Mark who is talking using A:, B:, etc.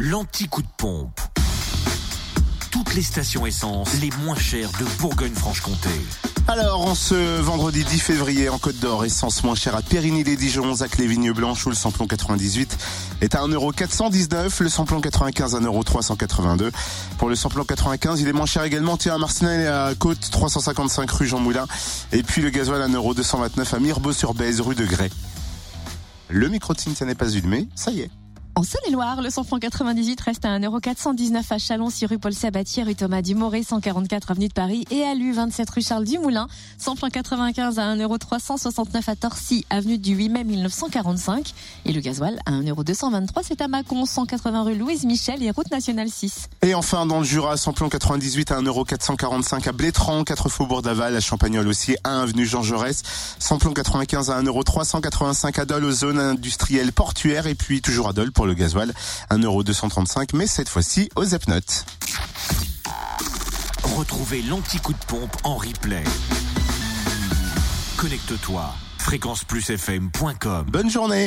A: l'anti-coup de pompe. Toutes les stations essence les moins chères de Bourgogne-Franche-Comté.
B: Alors, en ce vendredi 10 février, en Côte d'Or, essence moins chère à Périgny-les-Dijon, Zac les Vignes où le samplon 98 est à 1,419€, le samplon 95 à 1,382€. Pour le samplon 95, il est moins cher également, tiens, à Marcinelle et à Côte, 355 rue Jean Moulin. Et puis le gasoil à 1,229€ à Mirbeau-sur-Bèze, rue de Grès. Le micro de Cynthia n'est pas mais ça y est.
C: En Saône-et-Loire, le samplon 98 reste à 1,419€ à Chalon, 6 rue Paul Sabatier, rue Thomas Dumoré, 144 avenue de Paris et à Lu, 27 rue Charles Dumoulin. Samplon 95 à 1,369€ à Torcy, avenue du 8 mai 1945. Et le gasoil à 1,223€, c'est à Mâcon, 180 rue Louise Michel et route nationale 6.
B: Et enfin, dans le Jura, samplon 98 à 1,445€ à Blétran, 4 faubourg d'Aval, à Champagnol aussi, 1 avenue Jean Jaurès. Samplon 95 à 1,385€ à Dole aux zones industrielles portuaires et puis toujours à Dole pour le gasoil, 1,235€, mais cette fois-ci aux Epnotes.
A: Retrouvez l'anti-coup de pompe en replay. Connecte-toi, fréquenceplusfm.com.
B: Bonne journée